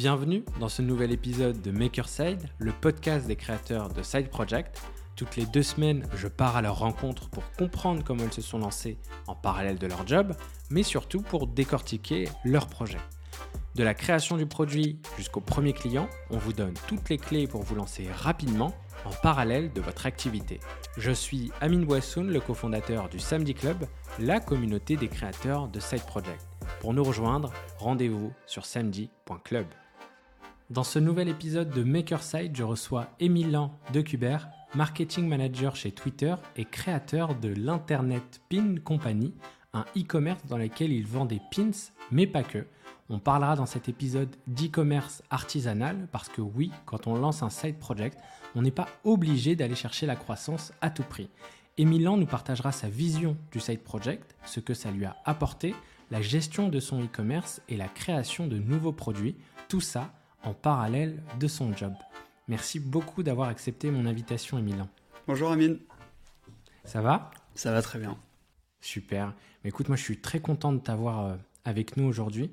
Bienvenue dans ce nouvel épisode de Makerside, le podcast des créateurs de Side Project. Toutes les deux semaines, je pars à leur rencontre pour comprendre comment ils se sont lancés en parallèle de leur job, mais surtout pour décortiquer leur projet. De la création du produit jusqu'au premier client, on vous donne toutes les clés pour vous lancer rapidement en parallèle de votre activité. Je suis Amine Boissoun, le cofondateur du Samedi Club, la communauté des créateurs de Side Project. Pour nous rejoindre, rendez-vous sur samedi.club. Dans ce nouvel épisode de Makerside, je reçois Emilan Decubert, marketing manager chez Twitter et créateur de l'Internet Pin Company, un e-commerce dans lequel il vend des pins, mais pas que. On parlera dans cet épisode d'e-commerce artisanal parce que oui, quand on lance un side project, on n'est pas obligé d'aller chercher la croissance à tout prix. Emilan nous partagera sa vision du side project, ce que ça lui a apporté, la gestion de son e-commerce et la création de nouveaux produits, tout ça en parallèle de son job. Merci beaucoup d'avoir accepté mon invitation, Emilan. Bonjour Amine. Ça va? Ça va très bien. Super. Mais écoute, moi je suis très content de t'avoir euh, avec nous aujourd'hui.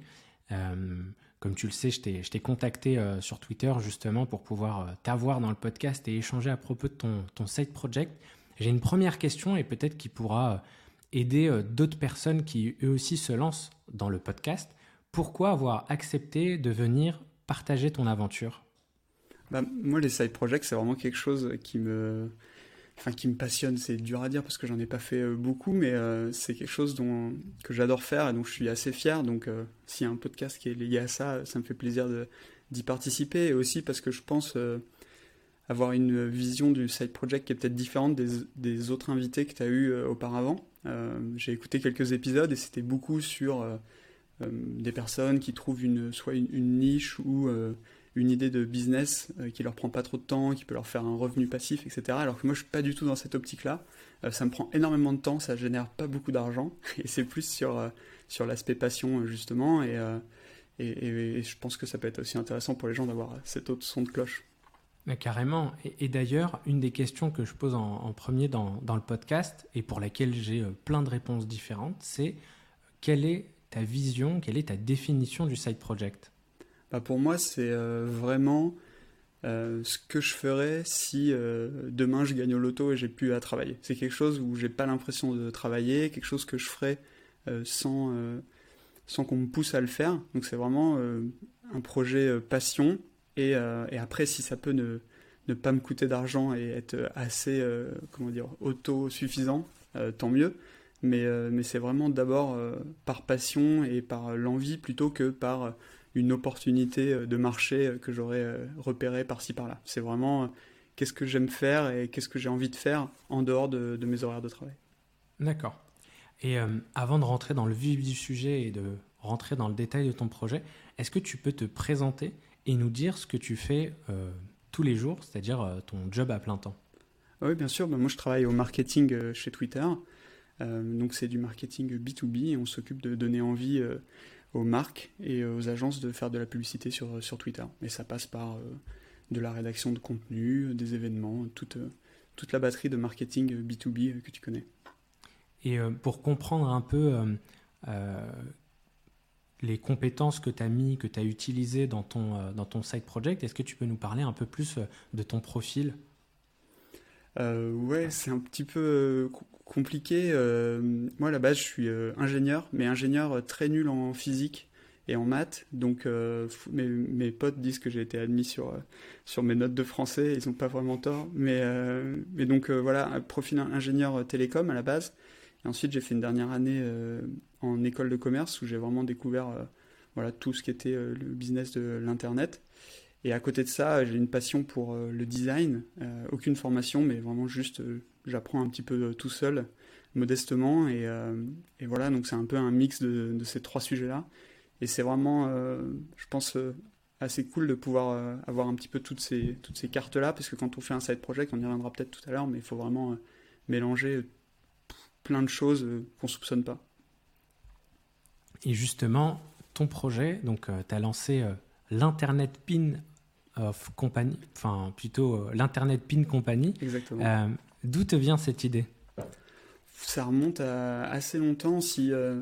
Euh, comme tu le sais, je t'ai contacté euh, sur Twitter justement pour pouvoir t'avoir dans le podcast et échanger à propos de ton, ton side project. J'ai une première question et peut-être qui pourra aider d'autres personnes qui eux aussi se lancent dans le podcast. Pourquoi avoir accepté de venir partager ton aventure bah, Moi, les side projects, c'est vraiment quelque chose qui me, enfin, qui me passionne. C'est dur à dire parce que j'en ai pas fait euh, beaucoup, mais euh, c'est quelque chose dont, que j'adore faire et dont je suis assez fier. Donc, euh, s'il y a un podcast qui est lié à ça, ça me fait plaisir d'y participer. Et aussi parce que je pense avoir une vision du side project qui est peut-être différente des, autres invités que tu as eu auparavant. J'ai écouté quelques épisodes et c'était beaucoup sur des personnes qui trouvent une, soit une, niche ou euh, une idée de business euh, qui leur prend pas trop de temps, qui peut leur faire un revenu passif, etc. Alors que moi, je suis pas du tout dans cette optique-là. ça me prend énormément de temps, ça génère pas beaucoup d'argent, et c'est plus sur, sur l'aspect passion, justement, et, et, je pense que ça peut être aussi intéressant pour les gens d'avoir cet autre son de cloche. Carrément. Et, d'ailleurs, une des questions que je pose en, premier dans, dans, le podcast, et pour laquelle j'ai plein de réponses différentes, c'est quelle est ta vision, quelle est ta définition du side project? Bah Pour moi, c'est euh, vraiment euh, ce que je ferais si euh, demain je gagne au loto et j'ai plus à travailler. C'est quelque chose où j'ai pas l'impression de travailler, quelque chose que je ferais sans, sans qu'on me pousse à le faire. Donc c'est vraiment un projet passion. Et, après, si ça peut ne, ne pas me coûter d'argent et être assez comment dire, autosuffisant, tant mieux mais, euh, mais c'est vraiment d'abord euh, par passion et par l'envie plutôt que par une opportunité euh, de marché que j'aurais repéré par-ci par-là. C'est vraiment qu'est-ce que j'aime faire et qu'est-ce que j'ai envie de faire en dehors de, mes horaires de travail. D'accord. Et avant de rentrer dans le vif du sujet et de rentrer dans le détail de ton projet, est-ce que tu peux te présenter et nous dire ce que tu fais tous les jours, c'est-à-dire ton job à plein temps? Oui, bien sûr. Ben, moi, je travaille au marketing chez Twitter. Euh, donc c'est du marketing B2B et on s'occupe de donner envie euh, aux marques et aux agences de faire de la publicité sur, sur Twitter. Et ça passe par euh, de la rédaction de contenu, des événements, toute, toute la batterie de marketing B2B que tu connais. Et pour comprendre un peu les compétences que tu as mis, que tu as utilisées dans ton, dans ton side project, est-ce que tu peux nous parler un peu plus de ton profil? Euh, Ouais, c'est un petit peu compliqué. Euh, moi, à la base, je suis euh, ingénieur, mais ingénieur euh, très nul en physique et en maths. Donc, mes, potes disent que j'ai été admis sur, sur mes notes de français. Ils n'ont pas vraiment tort. Mais, mais donc, voilà, profil ingénieur télécom à la base. Et ensuite, j'ai fait une dernière année en école de commerce où j'ai vraiment découvert voilà, tout ce qui était le business de l'Internet. Et à côté de ça, j'ai une passion pour le design. aucune formation, mais vraiment juste j'apprends un petit peu euh, tout seul, modestement. Et, euh, et voilà, donc c'est un peu un mix de, de ces trois sujets-là. Et c'est vraiment, euh, je pense, assez cool de pouvoir avoir un petit peu toutes ces, toutes ces cartes-là, parce que quand on fait un side project, on y reviendra peut-être tout à l'heure, mais il faut vraiment mélanger plein de choses qu'on ne soupçonne pas. Et justement, ton projet, donc tu as lancé l'Internet Pin of Company, enfin plutôt l'Internet Pin Company. Exactement. D'où te vient cette idée? Ça remonte à assez longtemps. Si, euh,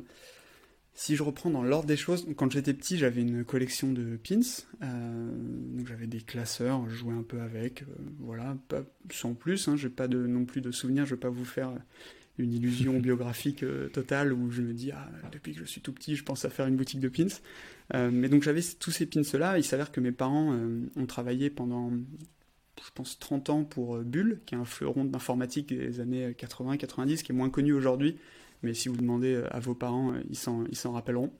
si je reprends dans l'ordre des choses, quand j'étais petit, j'avais une collection de pins. Euh, donc j'avais des classeurs, je jouais un peu avec. Euh, voilà, pas, sans plus. Hein, j'ai pas de, non plus de souvenirs. Je vais pas vous faire une illusion biographique euh, totale où je me dis ah, depuis que je suis tout petit, je pense à faire une boutique de pins. mais donc j'avais tous ces pins là. Il s'avère que mes parents ont travaillé pendant je pense 30 ans pour Bull, qui est un fleuron d'informatique des années 80-90, qui est moins connu aujourd'hui, mais si vous demandez euh, à vos parents, euh, ils s'en, rappelleront.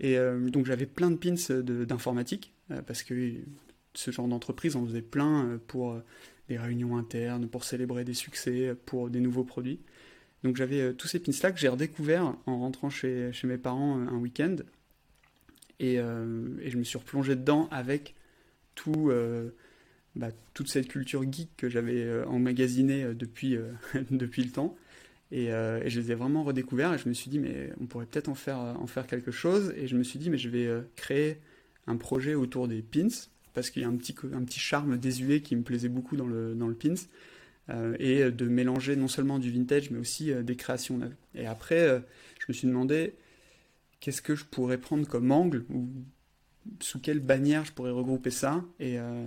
Et euh, donc j'avais plein de pins d'informatique, parce que ce genre d'entreprise, on faisait plein pour des réunions internes, pour célébrer des succès, pour des nouveaux produits. Donc j'avais tous ces pins-là que j'ai redécouverts en rentrant chez, chez mes parents un week-end. Et, et, je me suis replongé dedans avec tout, bah, toute cette culture geek que j'avais emmagasinée depuis, depuis le temps. Euh, et, je les ai vraiment redécouverts et je me suis dit, mais on pourrait peut-être en faire, en faire quelque chose. Et je me suis dit, mais je vais euh, créer un projet autour des pins, parce qu'il y a un petit, un petit charme désuet qui me plaisait beaucoup dans le, dans le pins, euh, et de mélanger non seulement du vintage, mais aussi des créations. Et après, je me suis demandé, qu'est-ce que je pourrais prendre comme angle, sous quelle bannière je pourrais regrouper ça. Euh,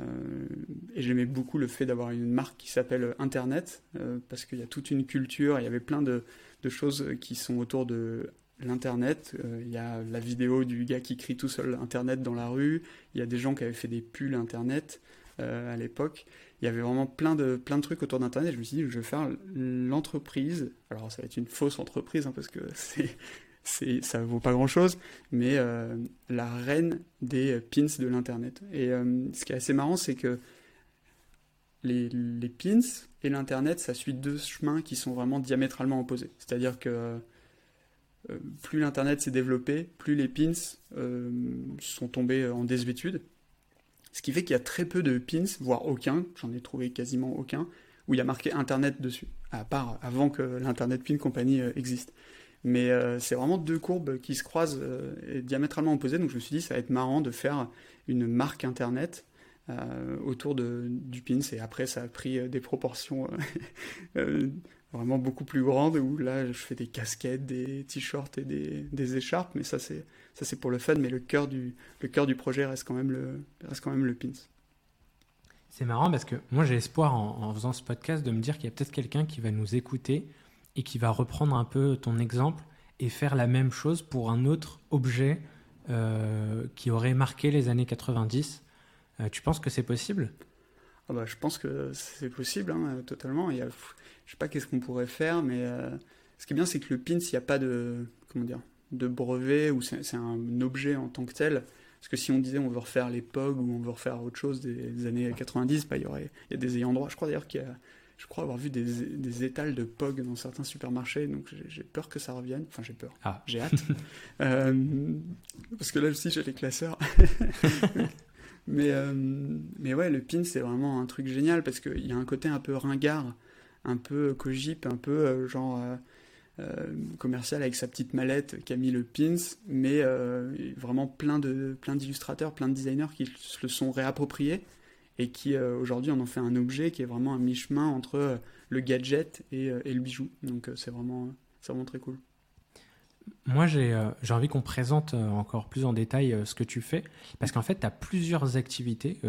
et, j'aimais beaucoup le fait d'avoir une marque qui s'appelle Internet, euh, parce qu'il y a toute une culture, il y avait plein de, choses qui sont autour de l'Internet. Euh, il y a la vidéo du gars qui crie tout seul Internet dans la rue, il y a des gens qui avaient fait des pulls Internet à l'époque. Il y avait vraiment plein de, plein de trucs autour d'Internet. Je me suis dit, je vais faire l'entreprise. Alors ça va être une fausse entreprise, hein, parce que c'est c'est ça vaut pas grand chose, mais euh, la reine des pins de l'internet. Et euh, ce qui est assez marrant, c'est que les, pins et l'internet, ça suit deux chemins qui sont vraiment diamétralement opposés. C'est-à-dire que euh, plus l'internet s'est développé, plus les pins sont tombés en désuétude. Ce qui fait qu'il y a très peu de pins, voire aucun, j'en ai trouvé quasiment aucun, où il y a marqué Internet dessus, à part avant que l'Internet Pin Company existe. Mais euh, c'est vraiment deux courbes qui se croisent euh, diamétralement opposées. Donc je me suis dit, ça va être marrant de faire une marque internet euh, autour de, du pins. Et après, ça a pris des proportions vraiment beaucoup plus grandes où là, je fais des casquettes, des t-shirts et des, écharpes. Mais ça, c'est, ça, c'est pour le fun. Mais le cœur du, le cœur du projet reste quand même le, reste quand même le pins. C'est marrant parce que moi j'ai espoir en, faisant ce podcast de me dire qu'il y a peut-être quelqu'un qui va nous écouter et qui va reprendre un peu ton exemple et faire la même chose pour un autre objet euh, qui aurait marqué les années 90. Euh, tu penses que c'est possible? Ah bah, Je pense que c'est possible, hein, totalement. Il y a, je sais pas qu'est-ce qu'on pourrait faire, mais euh, ce qui est bien, c'est que le pins, il n'y a pas de, comment dire, de brevet, ou c'est un objet en tant que tel. Parce que si on disait on veut refaire les POG ou on veut refaire autre chose des, années 90, bah, il, y aurait, il y a des ayants droit. Je crois d'ailleurs qu'il y a je crois avoir vu des, des, étals de POG dans certains supermarchés, donc j'ai peur que ça revienne. Enfin, j'ai peur. Ah. J'ai hâte. Euh, parce que là aussi, j'ai les classeurs. mais, euh, mais ouais, le pin, c'est vraiment un truc génial parce qu'il y a un côté un peu ringard, un peu cogip, un peu euh, genre commercial avec sa petite mallette qui a mis le pins, mais vraiment plein de plein d'illustrateurs, plein de designers qui se le sont réappropriés et qui euh, aujourd'hui en ont fait un objet qui est vraiment un mi-chemin entre euh, le gadget et, euh, et, le bijou. Donc c'est vraiment, vraiment très cool. Moi, j'ai envie qu'on présente encore plus en détail ce que tu fais, parce qu'en fait, tu as plusieurs activités,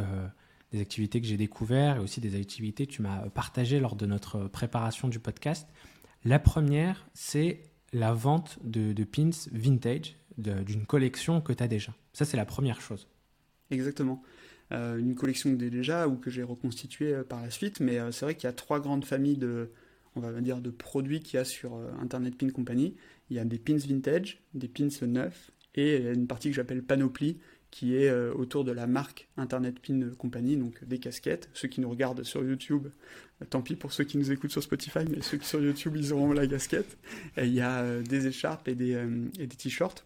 des activités que j'ai découvertes et aussi des activités que tu m'as partagées lors de notre préparation du podcast. La première, c'est la vente de, de pins vintage d'une collection que tu as déjà. Ça, c'est la première chose. Exactement. Euh, une collection que j'ai déjà ou que j'ai reconstituée euh, par la suite. Mais euh, c'est vrai qu'il y a trois grandes familles de, on va dire, de produits qu'il y a sur Internet Pin Company. Il y a des pins vintage, des pins neufs et une partie que j'appelle panoplie qui est autour de la marque Internet Pin Company, donc des casquettes. Ceux qui nous regardent sur YouTube, tant pis pour ceux qui nous écoutent sur Spotify, mais ceux qui sur YouTube, ils auront la casquette. Et il y a des écharpes et des, t-shirts.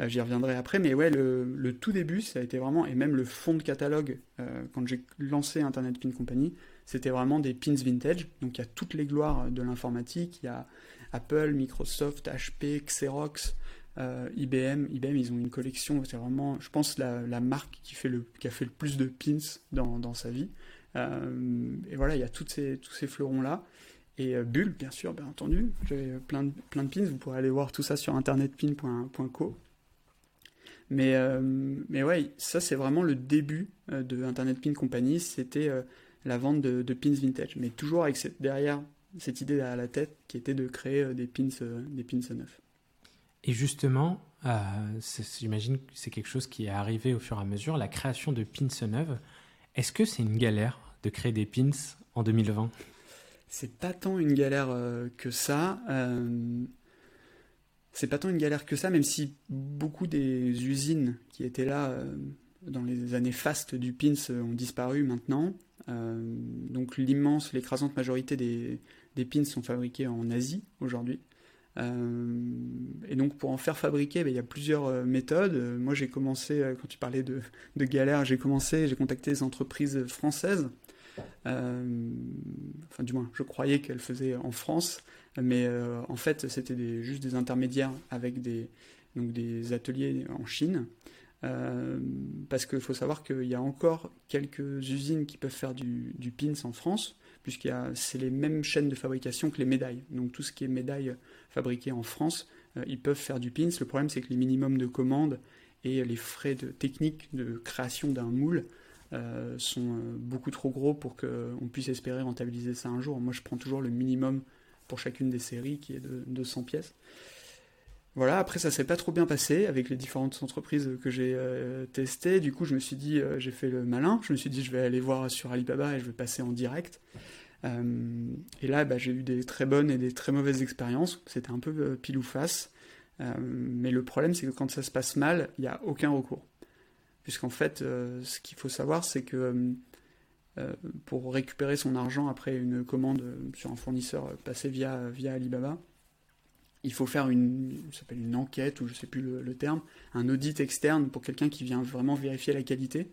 Euh, j'y reviendrai après, mais ouais, le, tout début, ça a été vraiment, et même le fond de catalogue, euh, quand j'ai lancé Internet Pin Company, c'était vraiment des pins vintage. Donc il y a toutes les gloires de l'informatique, il y a Apple, Microsoft, HP, Xerox, euh, IBM. IBM, ils ont une collection, c'est vraiment, je pense, la, marque qui, a fait le plus de pins dans, sa vie. et voilà, il y a tous ces fleurons-là. Et Bull, bien sûr, bien entendu. J'avais plein de, pins. Vous pourrez aller voir tout ça sur internetpin.co. Mais, mais ouais, ça c'est vraiment le début de Internet Pin Company, c'était la vente de, de, pins vintage. Mais toujours avec cette, derrière cette idée à la tête qui était de créer des pins, des pins neufs. Et justement, euh, j'imagine que c'est quelque chose qui est arrivé au fur et à mesure, la création de pins neuves. Est-ce que c'est une galère de créer des pins en 2020 C'est pas tant une galère euh, que ça. Euh, c'est pas tant une galère que ça, même si beaucoup des usines qui étaient là dans les années fastes du pins ont disparu maintenant. donc l'immense, l'écrasante majorité des, des pins sont fabriqués en Asie aujourd'hui. Euh, et donc pour en faire fabriquer, ben, il y a plusieurs euh, méthodes. Euh, moi j'ai commencé, quand tu parlais de, galère, j'ai commencé, j'ai contacté des entreprises françaises. enfin du moins, je croyais qu'elles faisaient en France, mais en fait c'était juste des intermédiaires avec des, ateliers en Chine. parce qu'il faut savoir qu'il y a encore quelques usines qui peuvent faire du pins en France, puisqu'il c'est les mêmes chaînes de fabrication que les médailles. Donc tout ce qui est médaille fabriquées en France, euh, ils peuvent faire du pins. Le problème, c'est que les minimums de commandes et les frais de technique de création d'un moule euh, sont euh, beaucoup trop gros pour qu'on puisse espérer rentabiliser ça un jour. Moi, je prends toujours le minimum pour chacune des séries qui est de 200 pièces. Voilà, après ça s'est pas trop bien passé avec les différentes entreprises que j'ai testées. Du coup, je me suis dit, j'ai fait le malin. Je me suis dit, je vais aller voir sur Alibaba et je vais passer en direct. Euh, et là, bah, j'ai eu des très bonnes et des très mauvaises expériences. C'était un peu euh, pile ou face. Euh, mais le problème, c'est que quand ça se passe mal, il n'y a aucun recours. Puisqu'en fait, ce qu'il faut savoir, c'est que pour récupérer son argent après une commande sur un fournisseur passé via Alibaba, il faut faire une, s'appelle une enquête, ou je ne sais plus le, terme, un audit externe pour quelqu'un qui vient vraiment vérifier la qualité.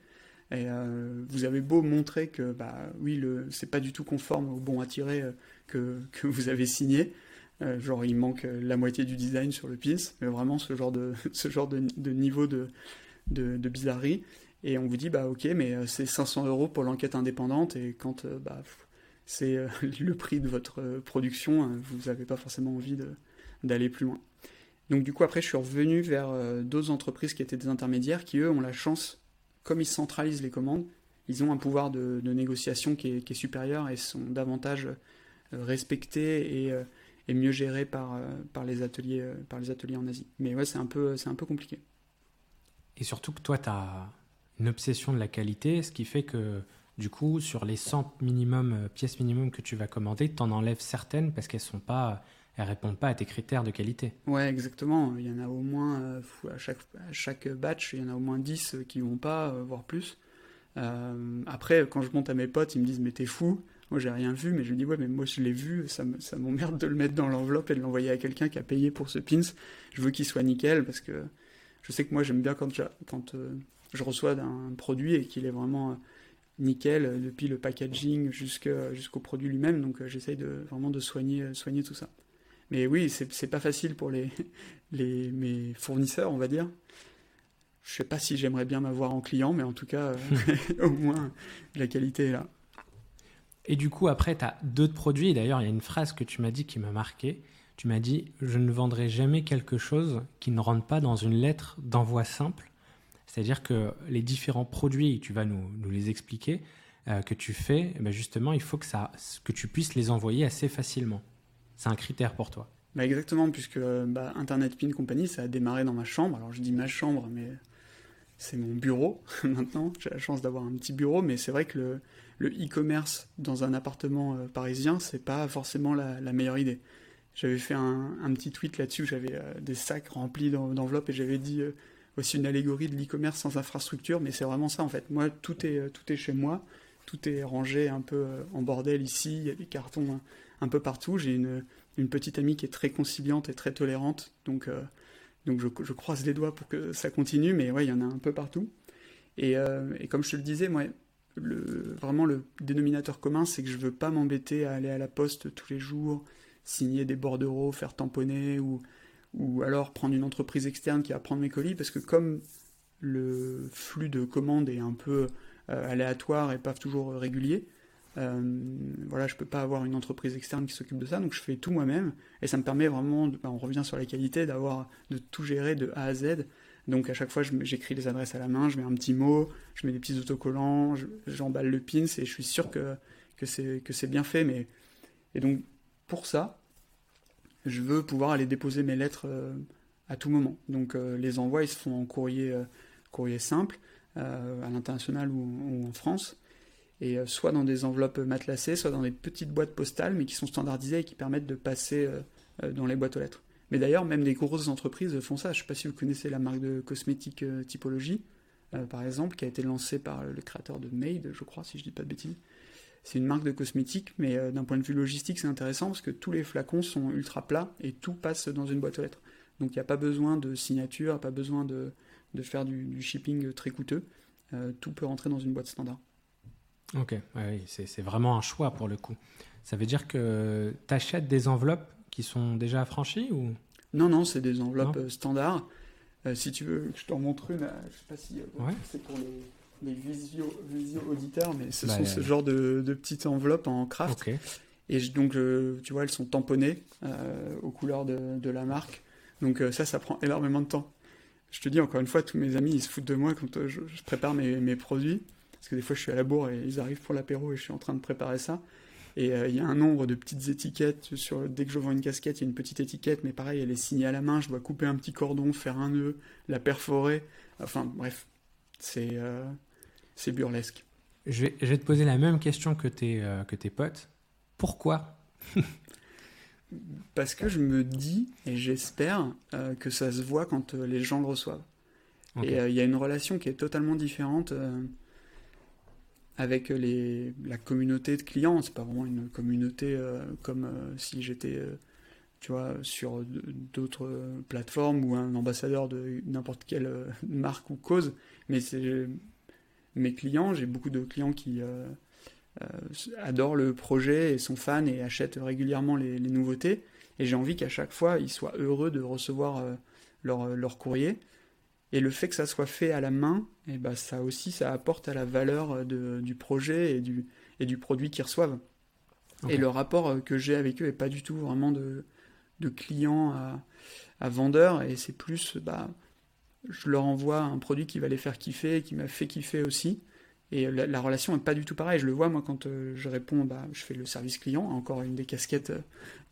Et euh, vous avez beau montrer que, bah, oui, le, c'est pas du tout conforme au bon à tirer euh, que, que, vous avez signé. Euh, genre, il manque la moitié du design sur le pins, mais vraiment ce genre de, ce genre de, de niveau de, de, de, bizarrerie. Et on vous dit, bah, ok, mais c'est 500 euros pour l'enquête indépendante, et quand bah, c'est le prix de votre production, vous n'avez pas forcément envie d'aller plus loin. Donc, du coup, après, je suis revenu vers d'autres entreprises qui étaient des intermédiaires qui, eux, ont la chance comme ils centralisent les commandes, ils ont un pouvoir de, négociation qui est, supérieur et sont davantage euh, respectés euh, et, mieux gérés par, euh, par, les ateliers, par les ateliers en Asie. Mais ouais, c'est un, peu, un peu compliqué. Et surtout que toi, tu as une obsession de la qualité, ce qui fait que du coup, sur les 100 minimum, pièces minimum que tu vas commander, tu en enlèves certaines parce qu'elles sont pas elles répondent pas à tes critères de qualité. Ouais, exactement. Il y en a au moins, euh, à chaque, batch, il y en a au moins 10 qui vont pas, euh, voire plus. Euh, après, quand je monte à mes potes, ils me disent Mais t'es fou Moi, j'ai rien vu, mais je dis Ouais, mais moi, je l'ai vu, ça, m'emmerde de le mettre dans l'enveloppe et de l'envoyer à quelqu'un qui a payé pour ce pins. Je veux qu'il soit nickel parce que je sais que moi, j'aime bien quand, je reçois un produit et qu'il est vraiment nickel depuis le packaging jusqu'au produit lui-même. Donc, j'essaye de, vraiment de soigner tout ça. Mais oui, c'est pas facile pour les, les, mes fournisseurs, on va dire. Je sais pas si j'aimerais bien m'avoir en client, mais en tout cas, euh, au moins, la qualité est là. Et du coup, après, tu as d'autres produits. D'ailleurs, il y a une phrase que tu m'as dit qui m'a marqué. Tu m'as dit Je ne vendrai jamais quelque chose qui ne rentre pas dans une lettre d'envoi simple. C'est-à-dire que les différents produits, tu vas nous, nous les expliquer, euh, que tu fais, eh ben justement, il faut que, ça, que tu puisses les envoyer assez facilement. C'est un critère pour toi. Bah exactement, puisque bah, Internet Pin Company, ça a démarré dans ma chambre. Alors je dis ma chambre, mais c'est mon bureau maintenant. J'ai la chance d'avoir un petit bureau, mais c'est vrai que le e-commerce dans un appartement euh, parisien, c'est pas forcément la, meilleure idée. J'avais fait un, petit tweet là-dessus, j'avais euh, des sacs remplis d'enveloppes et j'avais dit euh, aussi une allégorie de l'e-commerce sans infrastructure, mais c'est vraiment ça en fait. Moi, tout est, tout est chez moi, tout est rangé un peu en bordel ici, il y a des cartons hein un peu partout. J'ai une, petite amie qui est très conciliante et très tolérante, donc, euh, je, croise les doigts pour que ça continue, mais ouais, il y en a un peu partout. Et, euh, et comme je te le disais, moi, le, vraiment le dénominateur commun, c'est que je veux pas m'embêter à aller à la poste tous les jours, signer des bordereaux, faire tamponner, ou, ou alors prendre une entreprise externe qui va prendre mes colis, parce que comme le flux de commandes est un peu euh, aléatoire et pas toujours régulier, voilà, je peux pas avoir une entreprise externe qui s'occupe de ça, donc je fais tout moi-même et ça me permet vraiment, bah, on revient sur la qualité, d'avoir de tout gérer de A à Z Donc à chaque fois, j'écris les adresses à la main, je mets un petit mot, je mets des petits autocollants, j'emballe le pins et je suis sûr que, que c'est bien fait. Mais... Et donc pour ça, je veux pouvoir aller déposer mes lettres euh, à tout moment. Donc euh, les envois, ils se font en courrier, euh, courrier simple, à l'international ou, en France. Et soit dans des enveloppes matelassées, soit dans des petites boîtes postales, mais qui sont standardisées et qui permettent de passer dans les boîtes aux lettres. Mais d'ailleurs, même des grosses entreprises font ça. Je ne sais pas si vous connaissez la marque de cosmétiques euh, Typologie, euh, par exemple, qui a été lancée par le créateur de Made, je crois, si je ne dis pas de bêtises. C'est une marque de cosmétiques, mais euh, d'un point de vue logistique, c'est intéressant parce que tous les flacons sont ultra plats et tout passe dans une boîte aux lettres. Donc il n'y a pas besoin de signature, pas besoin de, faire du, shipping très coûteux. tout peut rentrer dans une boîte standard. Ok, oui, c'est vraiment un choix pour le coup. Ça veut dire que tu achètes des enveloppes qui sont déjà affranchis ou? Non, non, c'est des enveloppes euh, standards. Euh, si tu veux, je t'en montre une. Euh, je sais pas si c'est pour les, visio, auditeurs, mais ce bah, sont ce genre de, petites enveloppes en craft. Et donc, tu vois, elles sont tamponnées aux couleurs de, la marque. Donc ça, ça prend énormément de temps. Je te dis encore une fois, tous mes amis, ils se foutent de moi quand je, prépare mes, mes, produits. Parce que des fois, je suis à la bourre et ils arrivent pour l'apéro et je suis en train de préparer ça. Et euh, il y a un nombre de petites étiquettes. Sur, dès que je vends une casquette, il y a une petite étiquette, mais pareil, elle est signée à la main. Je dois couper un petit cordon, faire un nœud, la perforer. Enfin, bref, c'est euh, c'est burlesque. Je vais, je vais, te poser la même question que tes, euh, que tes potes. Pourquoi? Parce que je me dis, et j'espère, que ça se voit quand les gens le reçoivent. Et il y a une relation qui est totalement différente avec les, la communauté de clients. C'est pas vraiment une communauté euh, comme euh, si j'étais, euh, tu vois, sur d'autres plateformes ou un ambassadeur de n'importe quelle marque ou cause. Mais c'est mes clients. J'ai beaucoup de clients qui adorent le projet et sont fans et achètent régulièrement les, nouveautés. Et j'ai envie qu'à chaque fois, ils soient heureux de recevoir leur, leur courrier. Et le fait que ça soit fait à la main, et eh ben ça aussi, ça apporte à la valeur euh, du projet et du, et du produit qu'ils reçoivent. Et le rapport euh, que j'ai avec eux n'est pas du tout vraiment de, de client à, à vendeur, et c'est plus, bah, je leur envoie un produit qui va les faire kiffer, qui m'a fait kiffer aussi. Et la, relation n'est pas du tout pareille. Je le vois, moi, quand euh, je réponds, bah, je fais le service client, encore une des casquettes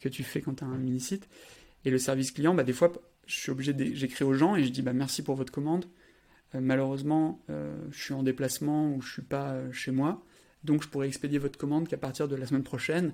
que tu fais quand tu as un mini-site. Et le service client, bah, des fois, je suis obligé j'écris aux gens et je dis bah, merci pour votre commande. Euh, malheureusement, euh, je suis en déplacement ou je suis pas euh, chez moi, donc je pourrais expédier votre commande qu'à partir de la semaine prochaine.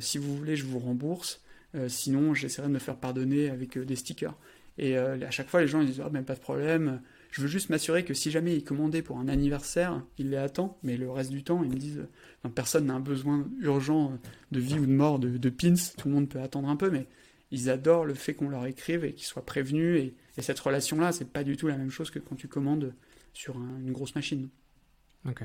si vous voulez, je vous rembourse. sinon, j'essaierai de me faire pardonner avec des stickers. Et à chaque fois, les gens ils disent ah, ben, pas de problème. Je veux juste m'assurer que si jamais ils commandaient pour un anniversaire, ils les attendent, mais le reste du temps, ils me disent personne n'a un besoin urgent de vie ou de mort de, de pins. Tout le monde peut attendre un peu, mais ils adorent le fait qu'on leur écrive et qu'ils soient prévenus. Et, cette relation-là, c'est pas du tout la même chose que quand tu commandes sur une grosse machine. Ok.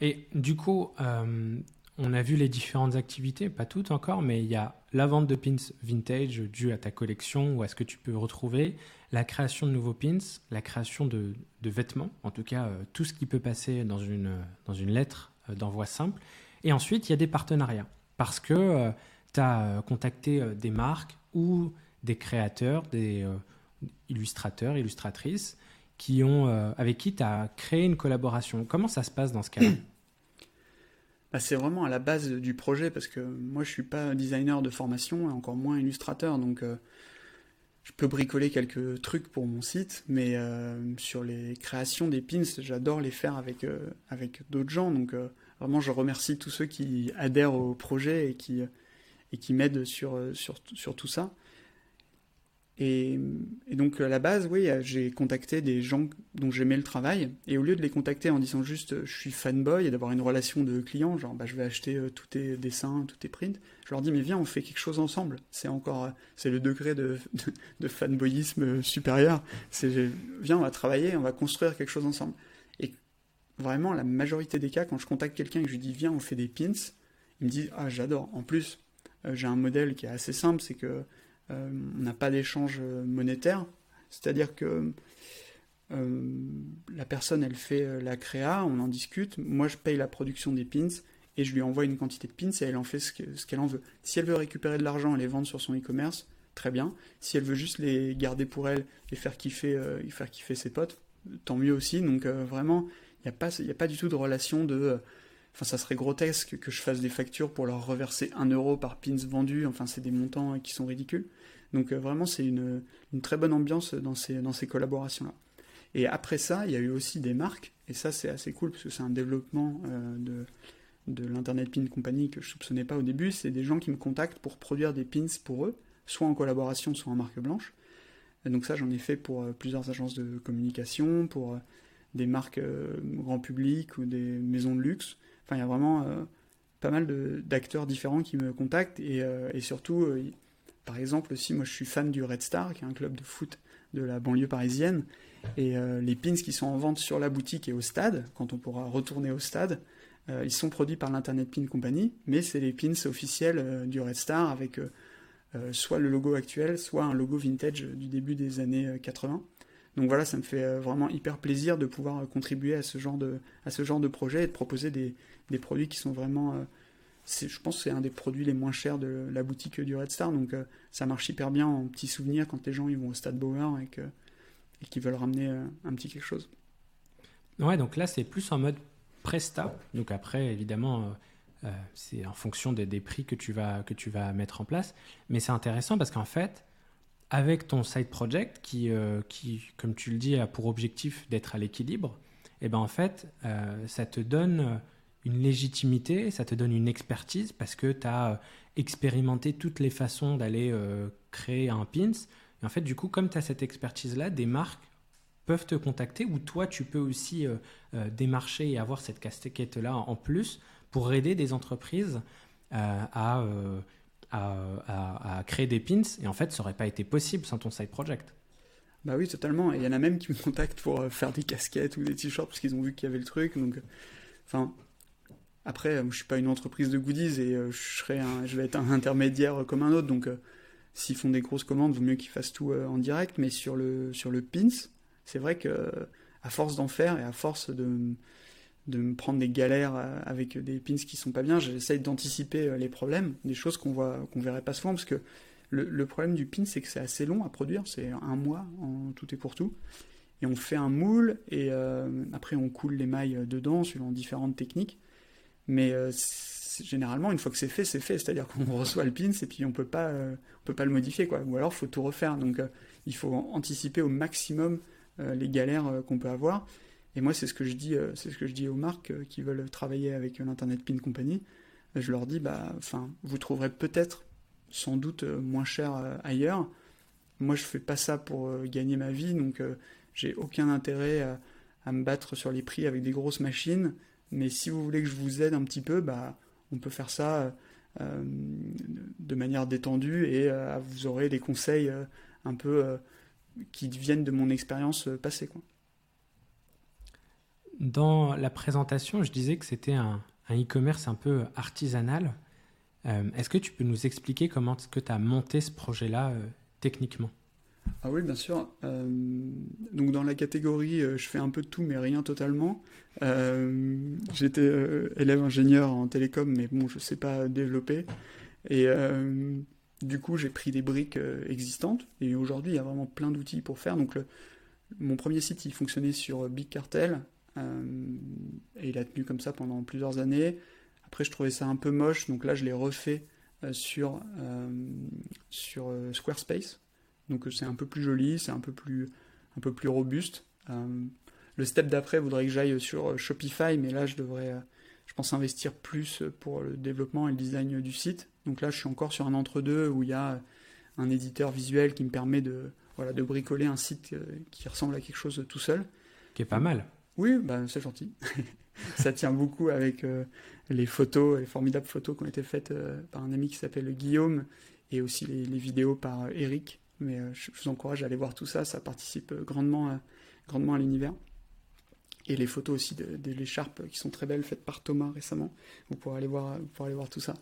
Et du coup, euh, on a vu les différentes activités, pas toutes encore, mais il y a la vente de pins vintage due à ta collection ou à ce que tu peux retrouver, la création de nouveaux pins, la création de, vêtements, en tout cas euh, tout ce qui peut passer dans une, lettre euh, d'envoi simple. Et ensuite, il y a des partenariats. Parce que tu as euh, contacté euh, des marques ou des créateurs, des euh, illustrateurs, illustratrices, qui ont, avec qui tu as créé une collaboration. Comment ça se passe dans ce cas-là bah, C'est vraiment à la base du projet, parce que moi je suis pas designer de formation, et encore moins illustrateur, donc je peux bricoler quelques trucs pour mon site, mais sur les créations des pins, j'adore les faire avec, avec d'autres gens, donc vraiment je remercie tous ceux qui adhèrent au projet et qui et qui m'aide sur, euh, sur, sur, tout ça. Et, donc à la base, oui, j'ai contacté des gens dont j'aimais le travail, et au lieu de les contacter en disant juste je suis fanboy et d'avoir une relation de client, genre bah, je vais acheter euh, tous tes dessins, tous tes prints, je leur dis mais viens on fait quelque chose ensemble. C'est encore euh, c'est le degré de, de, fanboyisme supérieur. C'est viens on va travailler, on va construire quelque chose ensemble. Et vraiment la majorité des cas quand je contacte quelqu'un et que je lui dis viens on fait des pins, il me dit ah j'adore. En plus euh, j'ai un modèle qui est assez simple, c'est que euh, on n'a pas d'échange monétaire, c'est-à-dire que euh, la personne, elle fait la créa, on en discute, moi je paye la production des pins et je lui envoie une quantité de pins et elle en fait ce qu'elle en veut. Si elle veut récupérer de l'argent et les vendre sur son e-commerce, très bien. Si elle veut juste les garder pour elle et faire kiffer, faire kiffer ses potes, tant mieux aussi. Donc vraiment, il n'y a, a pas du tout de relation de... Enfin, ça serait grotesque que je fasse des factures pour leur reverser 1 euro par pins vendu. Enfin, c'est des montants qui sont ridicules. Donc vraiment, c'est une, très bonne ambiance dans ces, collaborations-là. Et après ça, il y a eu aussi des marques, et ça c'est assez cool parce que c'est un développement euh, de, l'Internet Pin Company que je soupçonnais pas au début. C'est des gens qui me contactent pour produire des pins pour eux, soit en collaboration, soit en marque blanche. Donc ça, j'en ai fait pour euh, plusieurs agences de communication, pour euh, des marques grand public ou des maisons de luxe. Enfin, il y a vraiment pas mal d'acteurs différents qui me contactent et, et surtout, par exemple, aussi, moi je suis fan du Red Star, qui est un club de foot de la banlieue parisienne. Et euh, les pins qui sont en vente sur la boutique et au stade, quand on pourra retourner au stade, euh, ils sont produits par l'Internet Pin Company, mais c'est les pins officiels euh, du Red Star avec soit le logo actuel, soit un logo vintage du début des années 80. Donc voilà, ça me fait vraiment hyper plaisir de pouvoir contribuer à ce genre de, à ce genre de projet et de proposer des, des produits qui sont vraiment je pense que c'est un des produits les moins chers de la boutique du Red Star, donc ça marche hyper bien en petit souvenir quand les gens ils vont au Stade Bauer et que et qui veulent ramener euh, un petit quelque chose. Ouais, donc là, c'est plus en mode presta. Donc après, évidemment, euh, euh, c'est en fonction des, des, prix que tu, vas, que tu vas mettre en place. Mais c'est intéressant parce qu'en fait, avec ton side project, qui, qui, comme tu le dis, a pour objectif d'être à l'équilibre, et eh ben en fait, ça te donne une légitimité, ça te donne une expertise parce que tu as expérimenté toutes les façons d'aller créer un pins. En fait, du coup, comme tu as cette expertise-là, des marques peuvent te contacter ou toi, tu peux aussi euh, euh, démarcher et avoir cette casquette-là en plus pour aider des entreprises euh, à, créer des pins. Et en fait, ça n'aurait pas été possible sans ton side project. Bah oui, totalement. Et il y en a même qui me contactent pour faire des casquettes ou des t-shirts parce qu'ils ont vu qu'il y avait le truc. Donc, enfin, après, je suis pas une entreprise de goodies et je serai je vais être un intermédiaire comme un autre. Donc, S'ils font des grosses commandes, vaut mieux qu'ils fassent tout euh, en direct. Mais sur le, sur le pins, c'est vrai que à force d'en faire et à force de, de me prendre des galères euh, avec des pins qui sont pas bien, j'essaye d'anticiper euh, les problèmes, des choses qu'on voit qu'on verrait pas souvent parce que le, problème du pin c'est que c'est assez long à produire, c'est un mois en tout et pour tout. Et on fait un moule et après on coule les mailles dedans suivant différentes techniques. Mais généralement, une fois que c'est fait, c'est fait. C'est-à-dire qu'on reçoit le pins et puis on peut pas, euh, on peut pas le modifier, quoi. Ou alors, faut tout refaire. Donc, euh, il faut anticiper au maximum euh, les galères qu'on peut avoir. Et moi, c'est ce que je dis, c'est ce que je dis aux marques qui veulent travailler avec l'Internet Pin Company. Je leur dis, bah, enfin, vous trouverez peut-être, sans doute, moins cher ailleurs. Moi, je fais pas ça pour gagner ma vie, donc j'ai aucun intérêt à, me battre sur les prix avec des grosses machines. Mais si vous voulez que je vous aide un petit peu, bah, on peut faire ça euh, de manière détendue et euh, vous aurez des conseils euh, un peu qui viennent de mon expérience passée. Quoi. Dans la présentation, je disais que c'était un, e-commerce un peu artisanal. Est-ce que tu peux nous expliquer comment est-ce que tu as monté ce projet-là techniquement? Ah oui, bien sûr. Euh, donc dans la catégorie, euh, je fais un peu de tout, mais rien totalement. Euh, j'étais élève ingénieur en télécom, mais bon, je ne sais pas développer. Et du coup, j'ai pris des briques existantes. Et aujourd'hui, il y a vraiment plein d'outils pour faire. Donc mon premier site, il fonctionnait sur Big Cartel. Et il a tenu comme ça pendant plusieurs années. Après, je trouvais ça un peu moche. Donc là, je l'ai refait sur, sur Squarespace. Donc euh, c'est un peu plus joli, c'est un peu plus, un peu plus robuste. Euh, le step d'après voudrait que j'aille sur euh, Shopify, mais là je devrais, je pense, investir plus pour le développement et le design du site. Donc là je suis encore sur un entre-deux où il y a un éditeur visuel qui me permet de, voilà, de bricoler un site qui ressemble à quelque chose tout seul. Qui est pas mal. Oui, bah, c'est gentil. ça tient beaucoup avec les photos, les formidables photos qui ont été faites par un ami qui s'appelle Guillaume et aussi les, vidéos par Eric mais euh, je vous encourage à aller voir tout ça, ça participe euh, grandement, à, grandement à l'univers. Et les photos aussi de, l'écharpe qui sont très belles, faites par Thomas récemment. Vous pourrez aller voir, vous pourrez aller voir tout ça.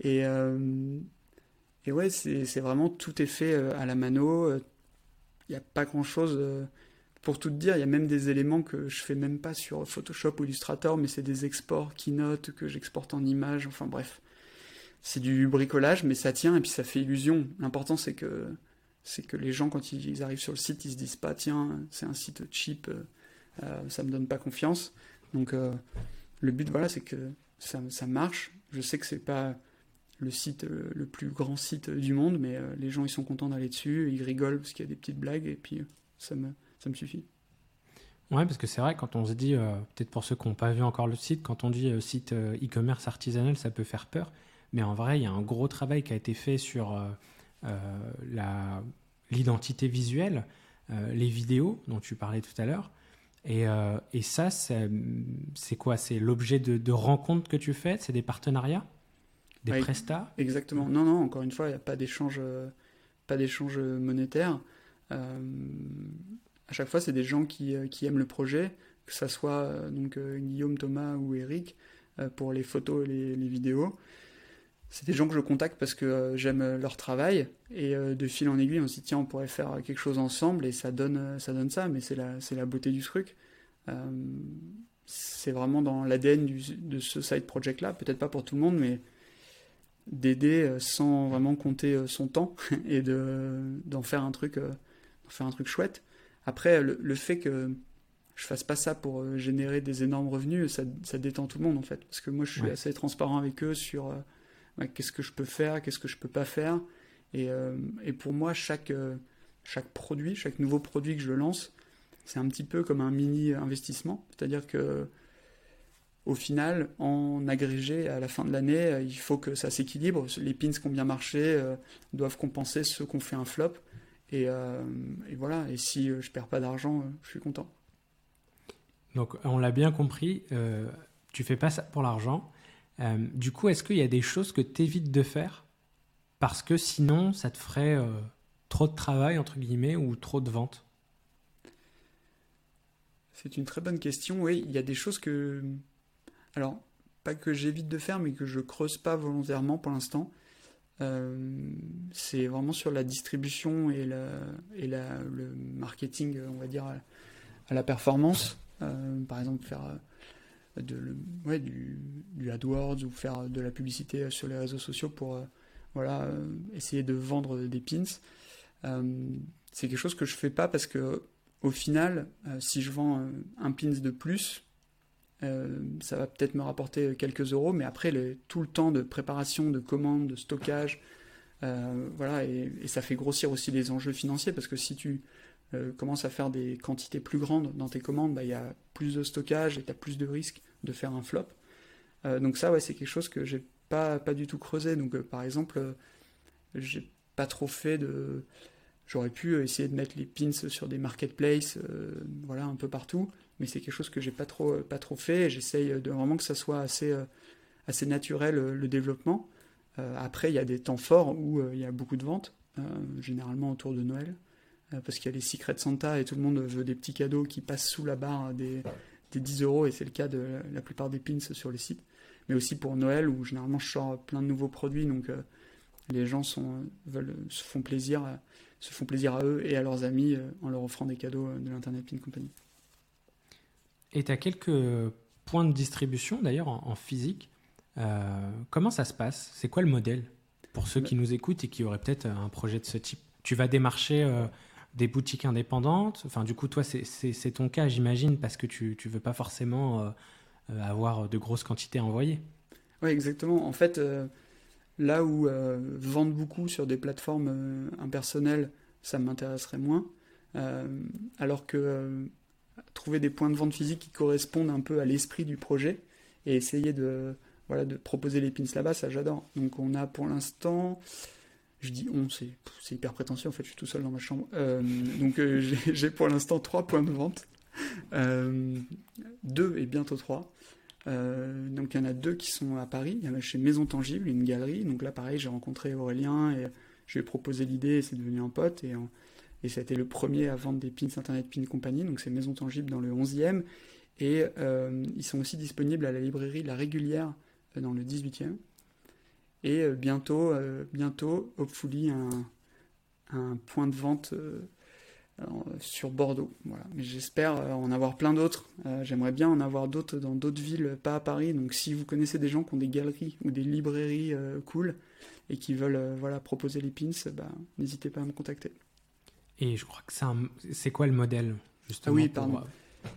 Et, euh, et ouais, c'est vraiment tout est fait à la mano. Il n'y a pas grand chose. Pour tout te dire, il y a même des éléments que je fais même pas sur Photoshop ou Illustrator, mais c'est des exports Keynote que j'exporte en images. Enfin bref, c'est du bricolage, mais ça tient et puis ça fait illusion. L'important, c'est que, les gens, quand ils arrivent sur le site, ils se disent pas, tiens, c'est un site cheap, euh, ça me donne pas confiance. Donc, le but, voilà, c'est que ça, marche. Je sais que c'est pas le site, le plus grand site du monde, mais les gens, ils sont contents d'aller dessus, ils rigolent parce qu'il y a des petites blagues et puis ça me, ça me suffit. Ouais, parce que c'est vrai, quand on se dit, peut-être pour ceux qui n'ont pas vu encore le site, quand on dit site e-commerce artisanal, ça peut faire peur. Mais en vrai, il y a un gros travail qui a été fait sur euh, euh, l'identité visuelle, euh, les vidéos dont tu parlais tout à l'heure. Et, et, ça, c'est quoi? C'est l'objet de, rencontres que tu fais? C'est des partenariats? Des prestats? Exactement. Non, non, encore une fois, il n'y a pas d'échange pas d'échange monétaire. À chaque fois, c'est des gens qui, qui, aiment le projet, que ce soit donc, Guillaume, Thomas ou Eric, pour les photos et les, vidéos. C'est des gens que je contacte parce que euh, j'aime euh, leur travail. Et euh, de fil en aiguille on se dit tiens on pourrait faire quelque chose ensemble et ça donne ça donne ça mais c'est la c'est la beauté du truc. C'est vraiment dans l'ADN de ce side project là peut-être pas pour tout le monde mais d'aider sans vraiment compter son temps et de d'en faire un truc faire un truc chouette après le, fait que je fasse pas ça pour générer des énormes revenus ça, ça, détend tout le monde en fait parce que moi je suis assez transparent avec eux sur qu'est-ce que je peux faire, qu'est-ce que je peux pas faire. Et, euh, et pour moi, chaque, euh, chaque produit, chaque nouveau produit que je lance, c'est un petit peu comme un mini investissement. C'est-à-dire que au final, en agrégé, à la fin de l'année, il faut que ça s'équilibre. Les pins qui ont bien marché euh, doivent compenser ceux qui ont fait un flop. Et, et voilà, et si je perds pas d'argent, je suis content. Donc on l'a bien compris, tu fais pas ça pour l'argent, euh, du coup, est-ce qu'il y a des choses que tu évites de faire parce que sinon, ça te ferait euh, trop de travail, entre guillemets, ou trop de ventes? C'est une très bonne question. Oui, il y a des choses que. Alors, pas que j'évite de faire, mais que je creuse pas volontairement pour l'instant. Euh, c'est vraiment sur la distribution et, le marketing, on va dire, à, la performance. par exemple, faire ouais, du, AdWords ou faire de la publicité sur les réseaux sociaux pour euh, voilà, euh, essayer de vendre des pins. Euh, c'est quelque chose que je fais pas parce que au final, si je vends un pins de plus, ça va peut-être me rapporter quelques euros, mais après tout le temps de préparation, de commande, de stockage, voilà, et, ça fait grossir aussi les enjeux financiers parce que si tu commences à faire des quantités plus grandes dans tes commandes, bah, il y a plus de stockage et tu as plus de risques de faire un flop. Euh, donc ça, ouais, c'est quelque chose que j'ai pas, pas du tout creusé. Donc euh, par exemple, euh, j'ai pas trop fait de... J'aurais pu essayer de mettre les pins sur des marketplaces, voilà, un peu partout, mais c'est quelque chose que j'ai pas trop, pas trop fait. J'essaye de vraiment que ça soit assez, assez naturel le développement. après, il y a des temps forts où il y a beaucoup de ventes, généralement autour de Noël parce qu'il y a les Secret Santa et tout le monde veut des petits cadeaux qui passent sous la barre des, 10 euros et c'est le cas de la plupart des pins sur les sites. Mais aussi pour Noël où généralement je sors plein de nouveaux produits donc euh, les gens se, font plaisir, se font plaisir à eux et à leurs amis euh, en leur offrant des cadeaux de l'Internet Pin Company. Et tu as quelques points de distribution d'ailleurs en, physique. Euh, comment ça se passe? C'est quoi le modèle pour ceux qui nous écoutent et qui auraient peut-être un projet de ce type? Tu vas démarcher des boutiques indépendantes? Enfin, du coup, toi, c'est ton cas, j'imagine, parce que tu ne veux pas forcément euh, euh, avoir de grosses quantités envoyées. Oui, exactement. En fait, euh, là où vendre beaucoup sur des plateformes impersonnelles, ça m'intéresserait moins. alors que trouver des points de vente physiques qui correspondent un peu à l'esprit du projet et essayer de, voilà, de proposer les pins là-bas, ça j'adore. Donc on a pour l'instant je dis on, c'est hyper prétentieux, en fait, je suis tout seul dans ma chambre. Euh, donc euh, j'ai pour l'instant trois points de vente, euh, deux et bientôt trois. donc il y en a deux qui sont à Paris, il y en a chez Maison Tangible, une galerie. Donc là, pareil, j'ai rencontré Aurélien et je lui ai proposé l'idée et c'est devenu un pote. Et, et ça a été le premier à vendre des pins Internet Pin Company, donc c'est Maison Tangible dans le 11e. Et ils sont aussi disponibles à la librairie La Régulière dans le 18e. Et euh, bientôt, euh, bientôt, hopefully, un, point de vente sur Bordeaux. Mais j'espère en avoir plein d'autres. J'aimerais bien en avoir d'autres dans d'autres villes, pas à Paris. Donc si vous connaissez des gens qui ont des galeries ou des librairies cool et qui veulent proposer les pins, bah, n'hésitez pas à me contacter. Et je crois que c'est quoi le modèle justement Ah oui, pardon.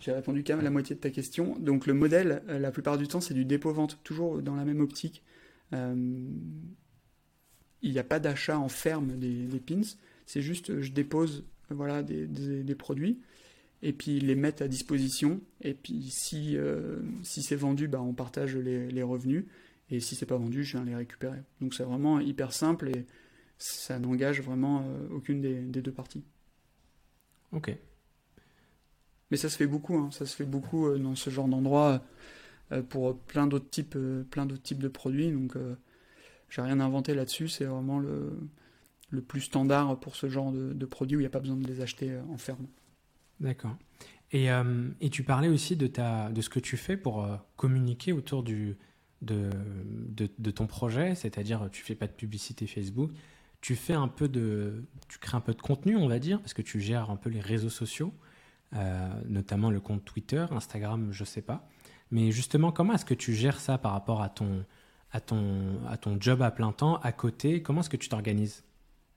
J'ai répondu quand même à la moitié de ta question. Donc le modèle, la plupart du temps, c'est du dépôt-vente, toujours dans la même optique. il n'y a pas d'achat en ferme des, des pins. C'est juste, je dépose voilà, des, des, produits et puis ils les mettent à disposition. Et puis si, euh, si c'est vendu, bah, on partage les, les, revenus. Et si c'est pas vendu, je viens les récupérer. Donc c'est vraiment hyper simple et ça n'engage vraiment euh, aucune des, des, deux parties. Ok. Mais ça se fait beaucoup, hein. ça se fait beaucoup euh, dans ce genre d'endroit pour plein d'autres types, plein d'autres types de produits. Donc j'ai rien inventé là-dessus, c'est vraiment le, le plus standard pour ce genre de, produits où il n'y a pas besoin de les acheter euh, en ferme. D'accord. Et, euh, et, tu parlais aussi de, ta, de ce que tu fais pour euh, communiquer autour du, de, de, ton projet, c'est-à-dire tu fais pas de publicité Facebook, tu fais un peu de, tu crées un peu de contenu, on va dire, parce que tu gères un peu les réseaux sociaux, notamment le compte Twitter, Instagram, je sais pas. Mais justement, comment est-ce que tu gères ça par rapport à ton, à ton, à ton job à plein temps, à côté? Comment est-ce que tu t'organises?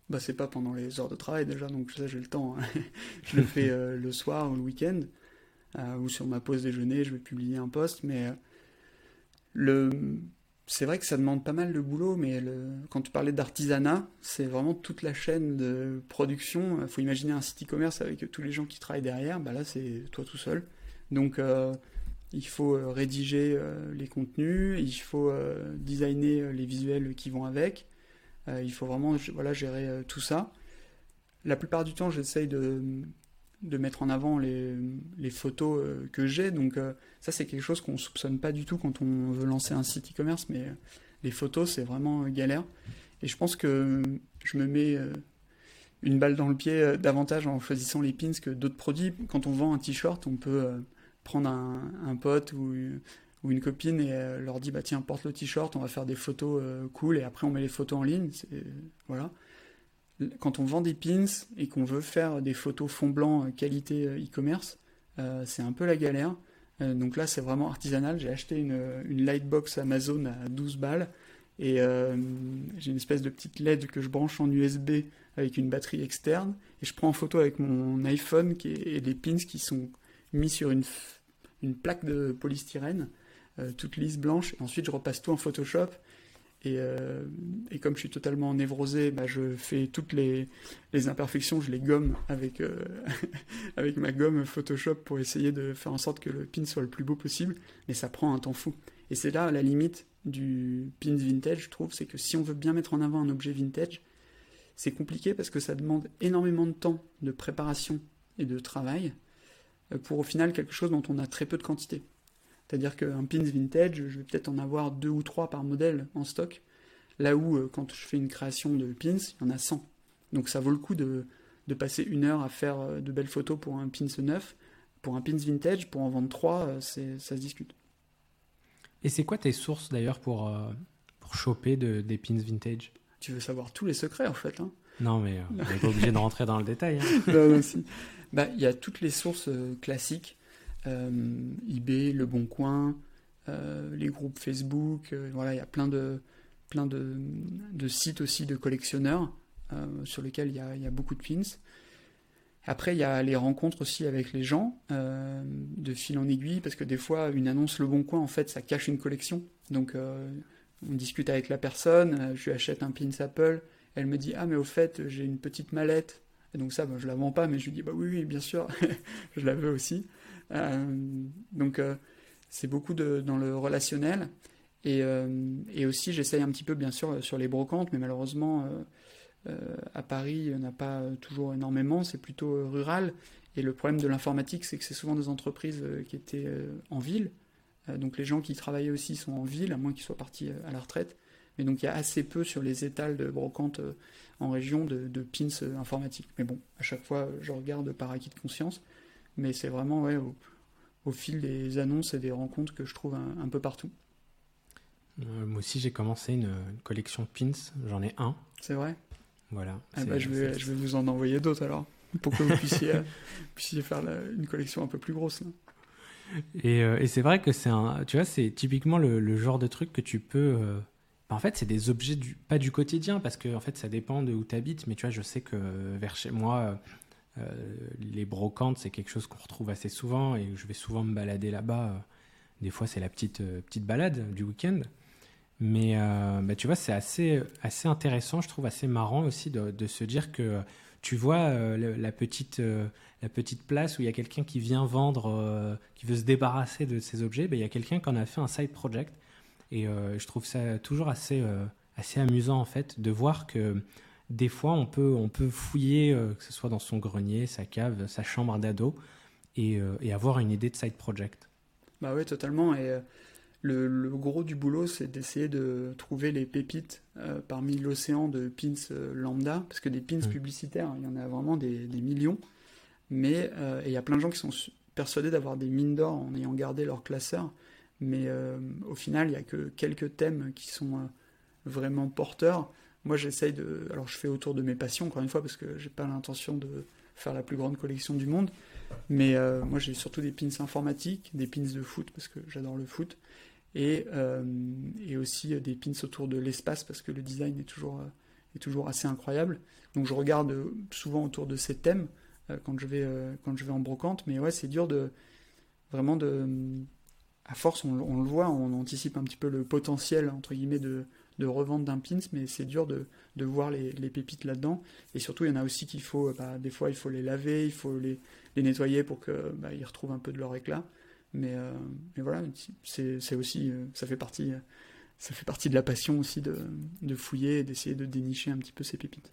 Bah, c'est pas pendant les heures de travail déjà, donc ça j'ai le temps. Hein. je le fais euh, le soir ou le week-end, euh, ou sur ma pause déjeuner, je vais publier un post, mais euh, le... c'est vrai que ça demande pas mal de boulot, mais quand tu parlais d'artisanat, c'est vraiment toute la chaîne de production. Il faut imaginer un site e-commerce avec tous les gens qui travaillent derrière, bah là c'est toi tout seul. Donc il faut rédiger les contenus, il faut designer les visuels qui vont avec. Euh, il faut vraiment voilà, gérer euh, tout ça. La plupart du temps, j'essaye de, de mettre en avant les, photos euh, que j'ai. Donc ça, c'est quelque chose qu'on ne soupçonne pas du tout quand on veut lancer un site e-commerce, mais les photos, c'est vraiment galère. Et je pense que je me mets une balle dans le pied davantage en choisissant les pins que d'autres produits. Quand on vend un t-shirt, on peut prendre un, pote ou ou une copine et euh, leur dit bah tiens porte le t-shirt, on va faire des photos euh, cool et après on met les photos en ligne. Voilà. Quand on vend des pins et qu'on veut faire des photos fond blanc euh, qualité e-commerce, c'est un peu la galère. donc là c'est vraiment artisanal. J'ai acheté une, lightbox Amazon à 12 balles et j'ai une espèce de petite LED que je branche en USB avec une batterie externe et je prends en photo avec mon iPhone et des pins qui sont mis sur une, une plaque de polystyrène euh, toute lisse blanche. Et ensuite, je repasse tout en Photoshop. Et, euh, et, comme je suis totalement névrosé, bah, je fais toutes les, imperfections, je les gomme avec, euh, avec ma gomme Photoshop pour essayer de faire en sorte que le pin soit le plus beau possible. Mais ça prend un temps fou. Et c'est là la limite du pin vintage, je trouve, c'est que si on veut bien mettre en avant un objet vintage, c'est compliqué parce que ça demande énormément de temps de préparation et de travail pour au final quelque chose dont on a très peu de quantité. C'est-à-dire qu'un pins vintage, je vais peut-être en avoir deux ou trois par modèle en stock, là où euh, quand je fais une création de pins, il y en a 100. Donc ça vaut le coup de, passer une heure à faire euh, de belles photos pour un pins neuf. Pour un pins vintage, pour en vendre trois, euh, ça se discute. Et c'est quoi tes sources d'ailleurs pour, pour choper de, des pins vintage? Tu veux savoir tous les secrets en fait. Hein non, mais on n'est pas obligé de rentrer dans le détail. Hein. Bah, il y a toutes les sources classiques eBay, Le Bon Coin, euh, les groupes Facebook. Euh, voilà, il y a plein de, plein de, de sites aussi de collectionneurs sur lesquels il y, a, beaucoup de pins. Après, il y a les rencontres aussi avec les gens, de fil en aiguille, parce que des fois, une annonce Le Bon Coin, en fait, ça cache une collection. Donc, on discute avec la personne, je lui achète un pins Apple, elle me dit Ah, mais au fait, j'ai une petite mallette. Et donc, ça, je la vends pas, mais je lui dis Bah oui, oui, bien sûr, je la veux aussi. Euh, donc euh, c'est beaucoup dans le relationnel. Et, euh, et aussi j'essaye un petit peu bien sûr sur les brocantes, mais malheureusement à Paris il n'y en a pas toujours énormément, c'est plutôt rural. Et le problème de l'informatique, c'est que c'est souvent des entreprises qui étaient en ville. donc les gens qui travaillaient aussi sont en ville, à moins qu'ils soient partis à la retraite. Mais donc il y a assez peu sur les étals de brocantes en région de, pins informatiques. Mais bon, à chaque fois, je regarde par acquis de conscience. Mais c'est vraiment ouais, au, fil des annonces et des rencontres que je trouve un, peu partout. Euh, moi aussi, j'ai commencé une, collection de pins. J'en ai un. C'est vrai? Voilà. Ah bah, je, vais, je vais vous en envoyer d'autres alors. pour que vous puissiez, puissiez faire une collection un peu plus grosse. Et, et c'est vrai que c'est un, tu vois, c'est typiquement le, genre de truc que tu peux. en fait, c'est des objets du, pas du quotidien parce que en fait, ça dépend de où tu habites. Mais tu vois, je sais que vers chez moi, les brocantes, c'est quelque chose qu'on retrouve assez souvent et je vais souvent me balader là-bas. Des fois, c'est la petite petite balade du week-end. Mais euh, bah, tu vois, c'est assez, assez intéressant, je trouve assez marrant aussi de, se dire que tu vois euh, la, petite, euh, la petite place où il y a quelqu'un qui vient vendre, qui veut se débarrasser de ces objets, bah, il y a quelqu'un qui en a fait un side project. Et je trouve ça toujours assez, assez amusant en fait de voir que des fois on peut, on peut fouiller, que ce soit dans son grenier, sa cave, sa chambre d'ado, et, et, avoir une idée de side project. Bah oui, totalement. Et le, gros du boulot, c'est d'essayer de trouver les pépites euh, parmi l'océan de pins euh, lambda, parce que des pins mmh. publicitaires, il y en a vraiment des, millions. Mais euh, il y a plein de gens qui sont persuadés d'avoir des mines d'or en ayant gardé leur classeur. Mais au final, il n'y a que quelques thèmes qui sont vraiment porteurs. Moi, j'essaye de. Alors, je fais autour de mes passions, encore une fois, parce que j'ai pas l'intention de faire la plus grande collection du monde. Mais moi, j'ai surtout des pins informatiques, des pins de foot, parce que j'adore le foot, et, euh, et aussi des pins autour de l'espace parce que le design est toujours, euh, est toujours assez incroyable. Donc je regarde souvent autour de ces thèmes euh, quand, je vais, quand je vais en brocante, mais ouais, c'est dur de vraiment de. À force, on, le voit, on anticipe un petit peu le potentiel entre guillemets de, de revente d'un pins, mais c'est dur de, de voir les, les pépites là-dedans. Et surtout, il y en a aussi qu'il faut, bah, des fois, il faut les laver, il faut les, les nettoyer pour qu'ils bah, retrouvent un peu de leur éclat. Mais, euh, mais voilà, c'est aussi, euh, ça fait partie, ça fait partie de la passion aussi de, de fouiller et d'essayer de dénicher un petit peu ces pépites.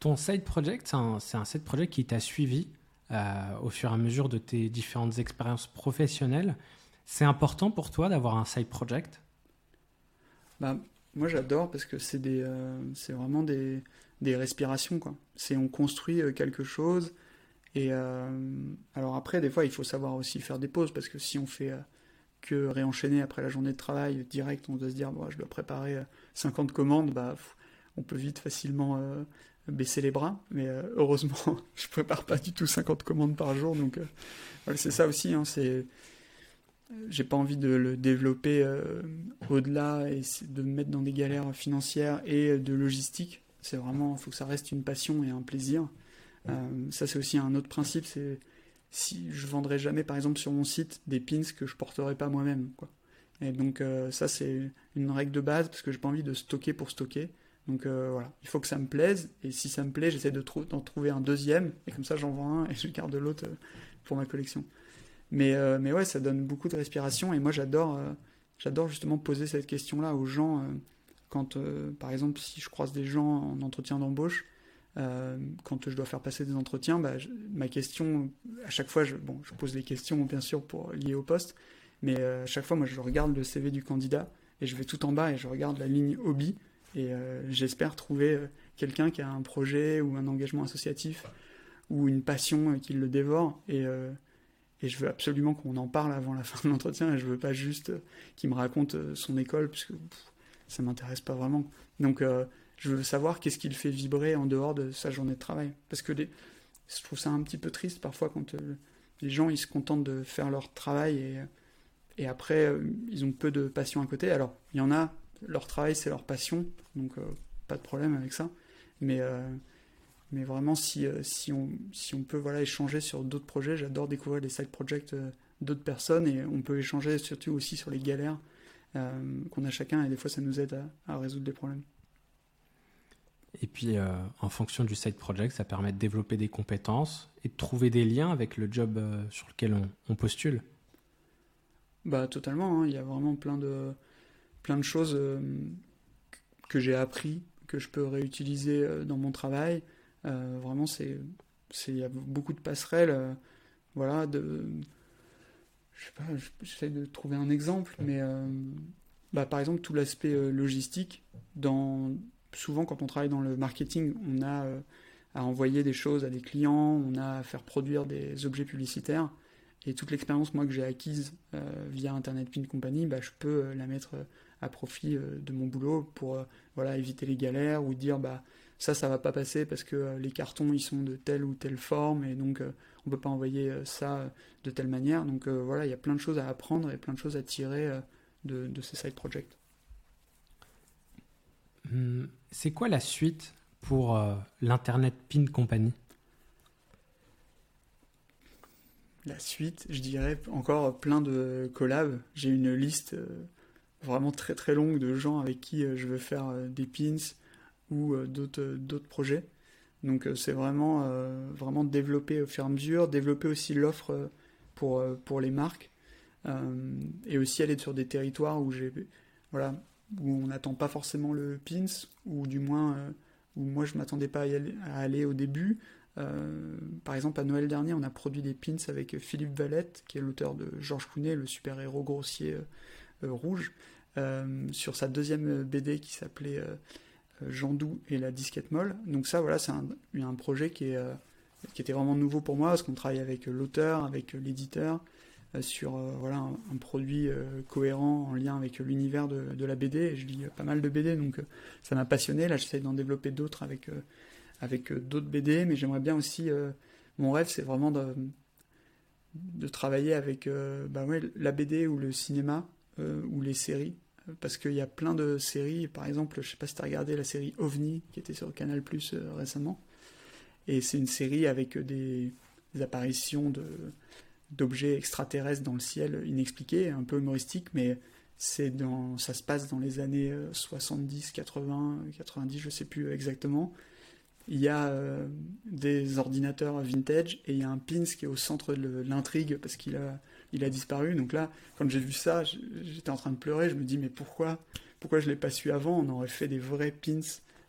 Ton side project, c'est un, side project qui t'a suivi euh, au fur et à mesure de tes différentes expériences professionnelles. C'est important pour toi d'avoir un side project? Bah, Moi, j'adore parce que c'est c'est vraiment des, des respirations. Quoi. On construit quelque chose et euh, alors après, des fois, il faut savoir aussi faire des pauses parce que si on fait euh, que réenchaîner après la journée de travail direct, on doit se dire, je dois préparer 50 euh, commandes, bah, on peut vite facilement baisser les bras. Mais heureusement, je prépare pas du tout 50 commandes par jour, donc c'est ça aussi. Hein, c'est j'ai pas envie de le développer au-delà et de me mettre dans des galères financières et de logistique. C'est vraiment, il faut que ça reste une passion et un plaisir. Euh, ça, c'est aussi un autre principe. C'est si je vendrais jamais, par exemple, sur mon site des pins que je porterais pas moi-même. Quoi. Et donc euh, ça, c'est une règle de base parce que j'ai pas envie de stocker pour stocker. Donc euh, voilà, il faut que ça me plaise. Et si ça me plaît, j'essaie de d'en trouver un deuxième. Et comme ça, j'en vends un et je garde l'autre pour ma collection. Mais, mais ouais, ça donne beaucoup de respiration. Et moi, j'adore j'adore justement poser cette question-là aux gens. quand, par exemple, si je croise des gens en entretien d'embauche, euh, quand je dois faire passer des entretiens, bah, ma question, à chaque fois, je, bon, je pose des questions bien sûr pour liées au poste, mais euh, à chaque fois, moi, je regarde le CV du candidat et je vais tout en bas et je regarde la ligne hobby et euh, j'espère trouver quelqu'un qui a un projet ou un engagement associatif ou une passion qui le dévore et je veux absolument qu'on en parle avant la fin de l'entretien et je veux pas juste qu'il me raconte son école puisque ça m'intéresse pas vraiment. Donc je veux savoir qu'est-ce qui le fait vibrer en dehors de sa journée de travail. Parce que je trouve ça un petit peu triste parfois quand euh, les gens ils se contentent de faire leur travail et, et après euh, ils ont peu de passion à côté. Alors il y en a, leur travail c'est leur passion, donc euh, pas de problème avec ça. Mais, mais vraiment si, si, on, si on peut voilà, échanger sur d'autres projets, j'adore découvrir les side projects d'autres personnes et on peut échanger surtout aussi sur les galères qu'on a chacun et des fois ça nous aide à résoudre des problèmes. Et puis, euh, en fonction du side project, ça permet de développer des compétences et de trouver des liens avec le job euh, sur lequel on, postule. Bah, totalement. Hein. Il y a vraiment plein de, plein de choses euh, que j'ai appris, que je peux réutiliser dans mon travail. Vraiment, c'est, il y a beaucoup de passerelles. voilà, de. Je sais pas, j'essaie de trouver un exemple, mais bah, par exemple, tout l'aspect logistique dans souvent quand on travaille dans le marketing, on a euh, à envoyer des choses à des clients, on a à faire produire des objets publicitaires. Et toute l'expérience moi que j'ai acquise euh, via Internet Pin Company, bah, je peux euh, la mettre à profit de mon boulot pour voilà éviter les galères ou dire bah ça, ça va pas passer parce que les cartons ils sont de telle ou telle forme et donc on peut pas envoyer ça de telle manière. Donc voilà, il y a plein de choses à apprendre et plein de choses à tirer de, de ces side projects. Hmm, c'est quoi la suite pour l'Internet Pin Company? La suite, je dirais encore plein de collabs. J'ai une liste vraiment très très longue de gens avec qui je veux faire des pins ou d'autres d'autres projets. Donc c'est vraiment vraiment développer au fur et à mesure, développer aussi l'offre pour pour les marques et aussi aller sur des territoires où voilà où on n'attend pas forcément le pins ou du moins où moi je m'attendais pas à, aller au début. par exemple, à Noël dernier, on a produit des pins avec Philippe Valette, qui est l'auteur de Georges Clooney, le super-héros grossier rouge, sur sa deuxième BD qui s'appelait Jean Doux et la disquette molle. Donc ça, voilà, c'est un, projet euh, qui était vraiment nouveau pour moi, parce qu'on travaille avec l'auteur, avec l'éditeur, euh, sur euh, voilà, un, produit cohérent en lien avec l'univers de, la BD. Je lis pas mal de BD, donc ça m'a passionné. Là, j'essaie d'en développer d'autres avec, avec d'autres BD, mais j'aimerais bien aussi... mon rêve, c'est vraiment de, travailler avec bah la BD ou le cinéma ou les séries parce qu'il y a plein de séries, par exemple, je sais pas si tu as regardé la série OVNI qui était sur Canal Plus euh, récemment, et c'est une série avec des, apparitions d'objets extraterrestres dans le ciel inexpliqués, un peu humoristique, mais ça se passe dans les années 70, 80, 90, je sais plus exactement. Il y a euh, des ordinateurs vintage et il y a un pins qui est au centre de l'intrigue parce qu'il a il a disparu. Donc là, quand j'ai vu ça, j'étais en train de pleurer. Je me dis, mais pourquoi, pourquoi je l'ai pas su avant? On aurait fait des vrais pins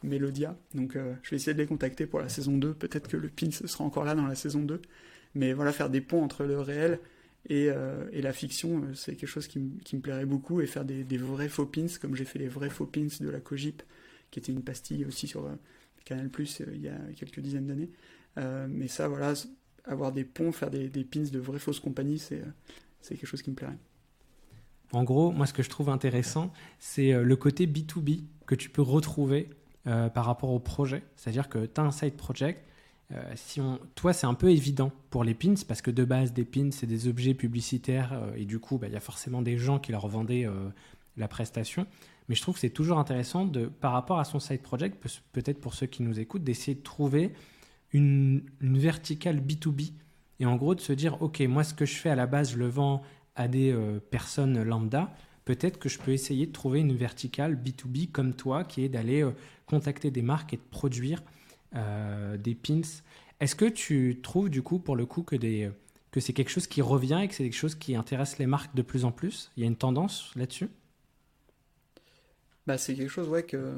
Melodia. Donc euh, je vais essayer de les contacter pour la saison 2. Peut-être que le pins sera encore là dans la saison 2. Mais voilà, faire des ponts entre le réel et, euh, la fiction, euh, c'est quelque chose qui, me plairait beaucoup. Et faire des, vrais faux pins, comme j'ai fait les vrais faux pins de la Cogip, qui était une pastille aussi sur Canal Plus il y a quelques dizaines d'années. mais ça, voilà, avoir des ponts, faire des, pins de vraies fausses compagnies, c'est, c'est quelque chose qui me plairait. En gros, moi, ce que je trouve intéressant, c'est euh, le côté B2B que tu peux retrouver euh, par rapport au projet. C'est-à-dire que tu as un side project. Euh, si on... Toi, c'est un peu évident pour les pins parce que de base, des pins, c'est des objets publicitaires et du coup, bah, il y a forcément des gens qui leur vendaient la prestation. Mais je trouve que c'est toujours intéressant de, par rapport à son side project, peut-être pour ceux qui nous écoutent, d'essayer de trouver une, verticale B2B. Et en gros, de se dire, OK, moi, ce que je fais à la base, je le vends à des euh, personnes lambda. Peut-être que je peux essayer de trouver une verticale B2B comme toi, qui est d'aller euh, contacter des marques et de produire euh, des pins. Est-ce que tu trouves, du coup, pour le coup, que, des, que c'est quelque chose qui revient et que c'est quelque chose qui intéresse les marques de plus en plus? Il y a une tendance là-dessus? Bah, C'est quelque chose, ouais, que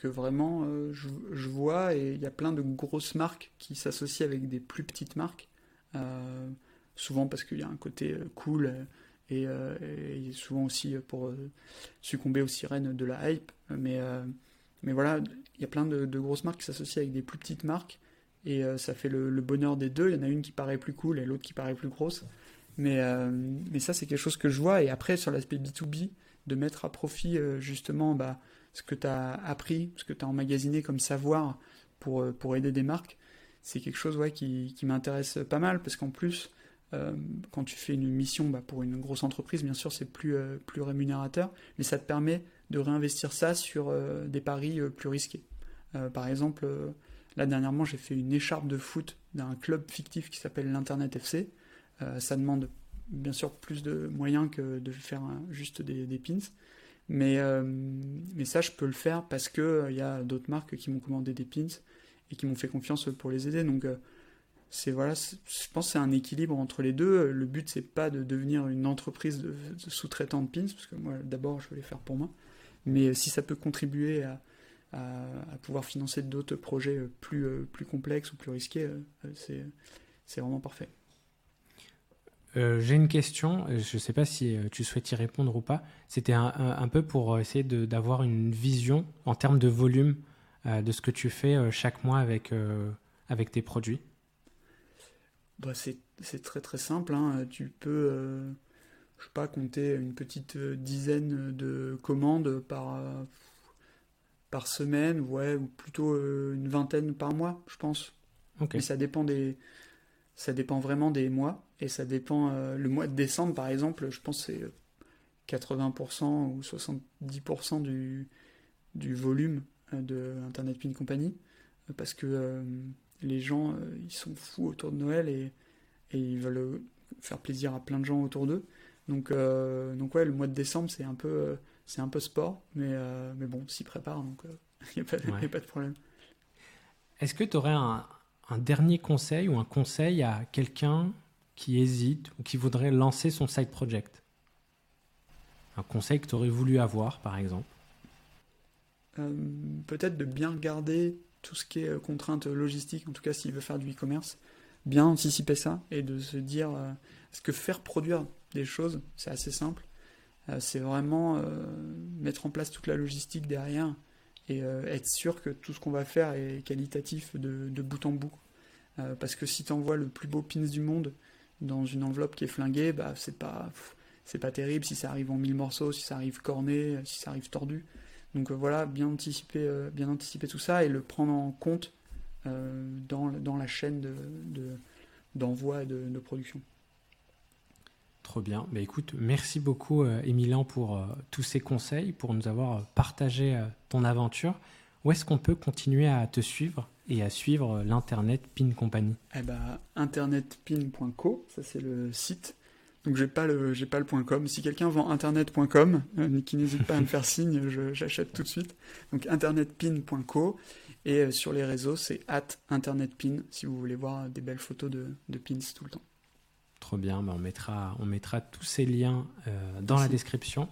que vraiment euh, je, vois et il y a plein de grosses marques qui s'associent avec des plus petites marques, euh, souvent parce qu'il y a un côté euh, cool et, souvent aussi pour succomber aux sirènes de la hype. Mais, mais voilà, il y a plein de, grosses marques qui s'associent avec des plus petites marques et ça fait le, bonheur des deux. Il y en a une qui paraît plus cool et l'autre qui paraît plus grosse. Mais, mais ça, c'est quelque chose que je vois. Et après, sur l'aspect B2B, de mettre à profit justement bah, ce que tu as appris, ce que tu as emmagasiné comme savoir pour, euh, pour aider des marques, c'est quelque chose qui, m'intéresse pas mal parce qu'en plus, euh, quand tu fais une mission bah, pour une grosse entreprise, bien sûr, c'est plus, euh, plus rémunérateur, mais ça te permet de réinvestir ça sur des paris plus risqués. par exemple, là dernièrement, j'ai fait une écharpe de foot d'un club fictif qui s'appelle l'Internet FC. ça demande bien sûr plus de moyens que de faire juste des pins. Mais, euh, mais ça, je peux le faire parce qu'il il y a d'autres marques qui m'ont commandé des pins et qui m'ont fait confiance pour les aider. Donc, euh, c'est voilà, je pense que c'est un équilibre entre les deux. Le but, c'est pas de devenir une entreprise de, sous-traitant de pins, parce que moi, d'abord, je veux les faire pour moi. Mais si ça peut contribuer à, à, pouvoir financer d'autres projets plus, plus complexes ou plus risqués, c'est vraiment parfait. Euh, j'ai une question, euh, je ne sais pas si euh, tu souhaites y répondre ou pas. C'était un, peu pour essayer d'avoir une vision en termes de volume de ce que tu fais chaque mois avec, avec tes produits. Bah, c'est très très simple. Hein. Tu peux, je sais pas, compter une petite dizaine de commandes par par semaine, ouais, ou plutôt une vingtaine par mois, je pense. Mais ça dépend des, ça dépend vraiment des mois et ça dépend. le mois de décembre, par exemple, je pense que c'est 80% ou 70% du, du volume de Internet Pin Company parce que les gens ils sont fous autour de Noël et, et ils veulent faire plaisir à plein de gens autour d'eux. Donc, euh, donc ouais, le mois de décembre, c'est un peu, c'est un peu sport, mais, euh, mais bon, s'y prépare, donc il n'y a, pas de problème. Est-ce que tu aurais un, un, dernier conseil ou un conseil à quelqu'un qui hésite ou qui voudrait lancer son side project? Un conseil que tu aurais voulu avoir, par exemple? Euh, Peut-être de bien regarder tout ce qui est contrainte logistique, en tout cas s'il veut faire du e-commerce, bien anticiper ça et de se dire est-ce que faire produire des choses, c'est assez simple? Euh, c'est vraiment euh, mettre en place toute la logistique derrière et euh, être sûr que tout ce qu'on va faire est qualitatif de, bout en bout. parce que si tu envoies le plus beau pins du monde dans une enveloppe qui est flinguée, bah, c'est pas, pas terrible si ça arrive en mille morceaux, si ça arrive corné, si ça arrive tordu. Donc voilà, bien anticiper, bien anticiper tout ça et le prendre en compte dans, la chaîne d'envoi de, et de production. Trop bien. Mais bah, écoute, merci beaucoup, euh, pour euh, tous ces conseils, pour nous avoir euh, partagé ton aventure. Où est-ce qu'on peut continuer à te suivre et à suivre l'Internet Pin Company? Eh ben, internetpin.co, ça c'est le site. Donc j'ai pas le j'ai pas le .com. Si quelqu'un vend internet.com, qui n'hésite pas à me faire signe, j'achète tout de suite. Donc internetpin.co et sur les réseaux c'est at internetpin si vous voulez voir des belles photos de, de pins tout le temps. Trop bien, bah, on, mettra, on mettra tous ces liens euh, dans la description.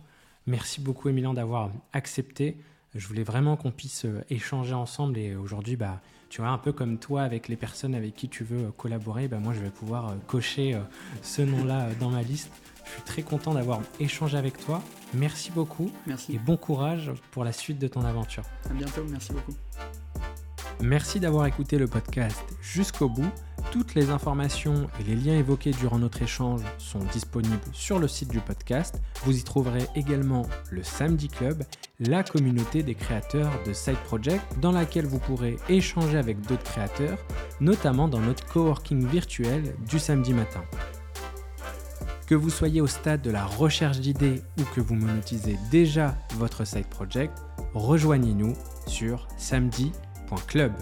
Merci beaucoup Emilien d'avoir accepté. Je voulais vraiment qu'on puisse euh, échanger ensemble et aujourd'hui, bah, tu vois, un peu comme toi avec les personnes avec qui tu veux collaborer, bah, moi je vais pouvoir euh, cocher ce nom-là dans ma liste. Je suis très content d'avoir échangé avec toi. Merci beaucoup. Merci. Et bon courage pour la suite de ton aventure. À bientôt, merci beaucoup. Merci d'avoir écouté le podcast jusqu'au bout. Toutes les informations et les liens évoqués durant notre échange sont disponibles sur le site du podcast. Vous y trouverez également le Samedi Club, la communauté des créateurs de Side Project dans laquelle vous pourrez échanger avec d'autres créateurs, notamment dans notre coworking virtuel du samedi matin. Que vous soyez au stade de la recherche d'idées ou que vous monétisez déjà votre side project, rejoignez-nous sur samedi.club.